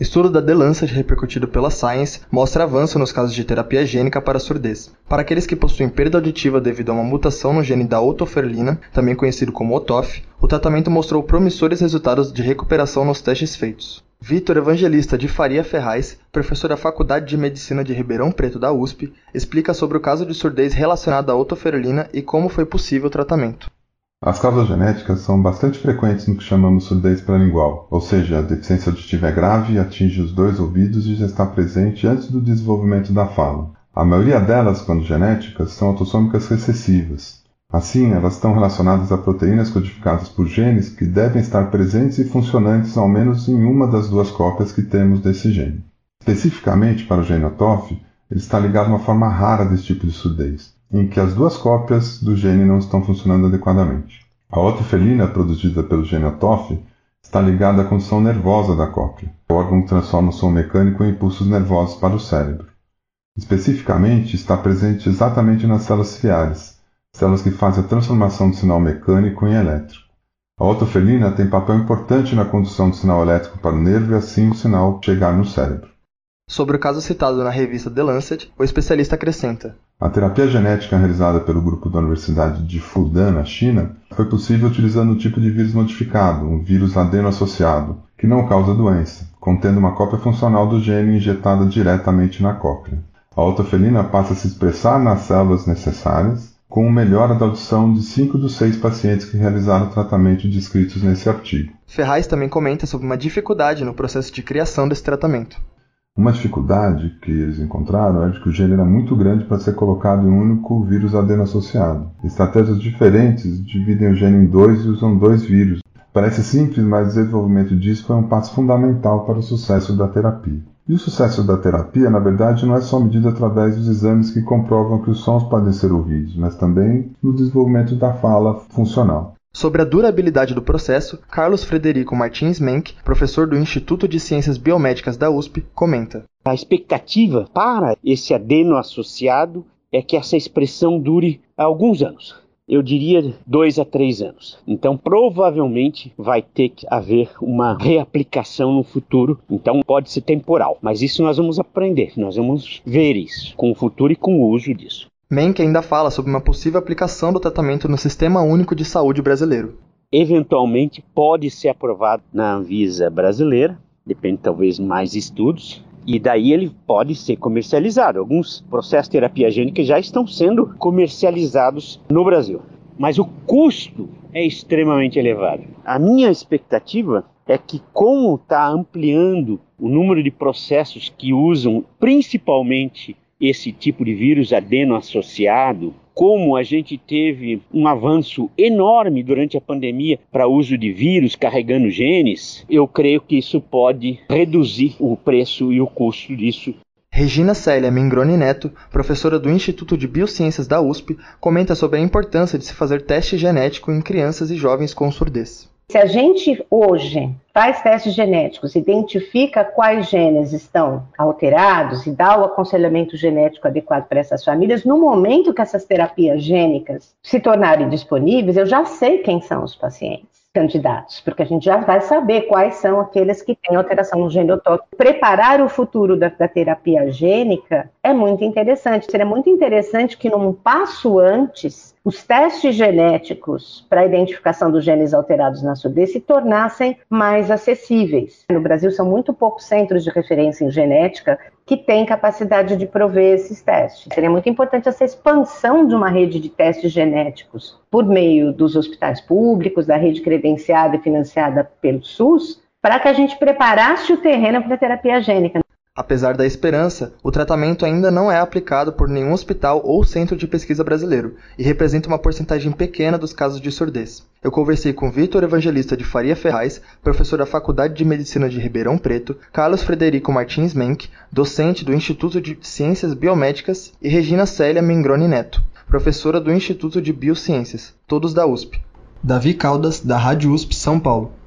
Estudo da The Lancet repercutido pela Science mostra avanço nos casos de terapia gênica para surdez. Para aqueles que possuem perda auditiva devido a uma mutação no gene da otoferlina, também conhecido como OTOF, o tratamento mostrou promissores resultados de recuperação nos testes feitos. Vitor Evangelista de Faria Ferraz, professor da Faculdade de Medicina de Ribeirão Preto da USP, explica sobre o caso de surdez relacionado à otoferlina e como foi possível o tratamento. As causas genéticas são bastante frequentes no que chamamos surdez paralingual, ou seja, a deficiência auditiva é grave, atinge os dois ouvidos e já está presente antes do desenvolvimento da fala. A maioria delas, quando genéticas, são autossômicas recessivas. Assim, elas estão relacionadas a proteínas codificadas por genes que devem estar presentes e funcionantes ao menos em uma das duas cópias que temos desse gene. Especificamente para o gene OTOF, ele está ligado a uma forma rara desse tipo de surdez em que as duas cópias do gene não estão funcionando adequadamente. A otofelina, produzida pelo gene OTOF, está ligada à condição nervosa da cópia, o órgão que transforma o som mecânico em impulsos nervosos para o cérebro. Especificamente, está presente exatamente nas células ciliares, células que fazem a transformação do sinal mecânico em elétrico. A otofelina tem papel importante na condução do sinal elétrico para o nervo e assim o sinal chegar no cérebro. Sobre o caso citado na revista The Lancet, o especialista acrescenta: A terapia genética realizada pelo grupo da Universidade de Fudan, na China, foi possível utilizando um tipo de vírus modificado, um vírus adeno-associado, que não causa doença, contendo uma cópia funcional do gene injetada diretamente na cópia. A autofelina passa a se expressar nas células necessárias, com melhora da audição de 5 dos 6 pacientes que realizaram o tratamento descritos nesse artigo. Ferraz também comenta sobre uma dificuldade no processo de criação desse tratamento. Uma dificuldade que eles encontraram é de que o gene era muito grande para ser colocado em um único vírus adeno-associado. Estratégias diferentes dividem o gene em dois e usam dois vírus. Parece simples, mas o desenvolvimento disso foi um passo fundamental para o sucesso da terapia. E o sucesso da terapia, na verdade, não é só medido através dos exames que comprovam que os sons podem ser ouvidos, mas também no desenvolvimento da fala funcional. Sobre a durabilidade do processo, Carlos Frederico Martins Menck, professor do Instituto de Ciências Biomédicas da USP, comenta: A expectativa para esse adeno associado é que essa expressão dure alguns anos. Eu diria dois a três anos. Então, provavelmente vai ter que haver uma reaplicação no futuro. Então, pode ser temporal. Mas isso nós vamos aprender. Nós vamos ver isso com o futuro e com o uso disso. Menck ainda fala sobre uma possível aplicação do tratamento no Sistema Único de Saúde brasileiro. Eventualmente pode ser aprovado na Anvisa brasileira, depende talvez mais estudos, e daí ele pode ser comercializado. Alguns processos de terapia gênica já estão sendo comercializados no Brasil, mas o custo é extremamente elevado. A minha expectativa é que, como está ampliando o número de processos que usam principalmente esse tipo de vírus adeno associado, como a gente teve um avanço enorme durante a pandemia para uso de vírus carregando genes, eu creio que isso pode reduzir o preço e o custo disso. Regina Célia Mingroni Neto, professora do Instituto de Biociências da USP, comenta sobre a importância de se fazer teste genético em crianças e jovens com surdez. Se a gente hoje faz testes genéticos, identifica quais genes estão alterados e dá o aconselhamento genético adequado para essas famílias, no momento que essas terapias gênicas se tornarem disponíveis, eu já sei quem são os pacientes candidatos, porque a gente já vai saber quais são aqueles que têm alteração no autóctono. Preparar o futuro da, da, terapia gênica é muito interessante. Seria muito interessante que, num passo antes, os testes genéticos para a identificação dos genes alterados na surdez se tornassem mais acessíveis. No Brasil, são muito poucos centros de referência em genética que têm capacidade de prover esses testes. Seria muito importante essa expansão de uma rede de testes genéticos por meio dos hospitais públicos, da rede credenciada e financiada pelo SUS, para que a gente preparasse o terreno para a terapia gênica. Apesar da esperança, o tratamento ainda não é aplicado por nenhum hospital ou centro de pesquisa brasileiro e representa uma porcentagem pequena dos casos de surdez. Eu conversei com Vitor Evangelista de Faria Ferraz, professor da Faculdade de Medicina de Ribeirão Preto, Carlos Frederico Martins Menck, docente do Instituto de Ciências Biomédicas, e Regina Célia Mengroni Neto, professora do Instituto de Biociências, todos da USP. Davi Caldas, da Rádio USP São Paulo.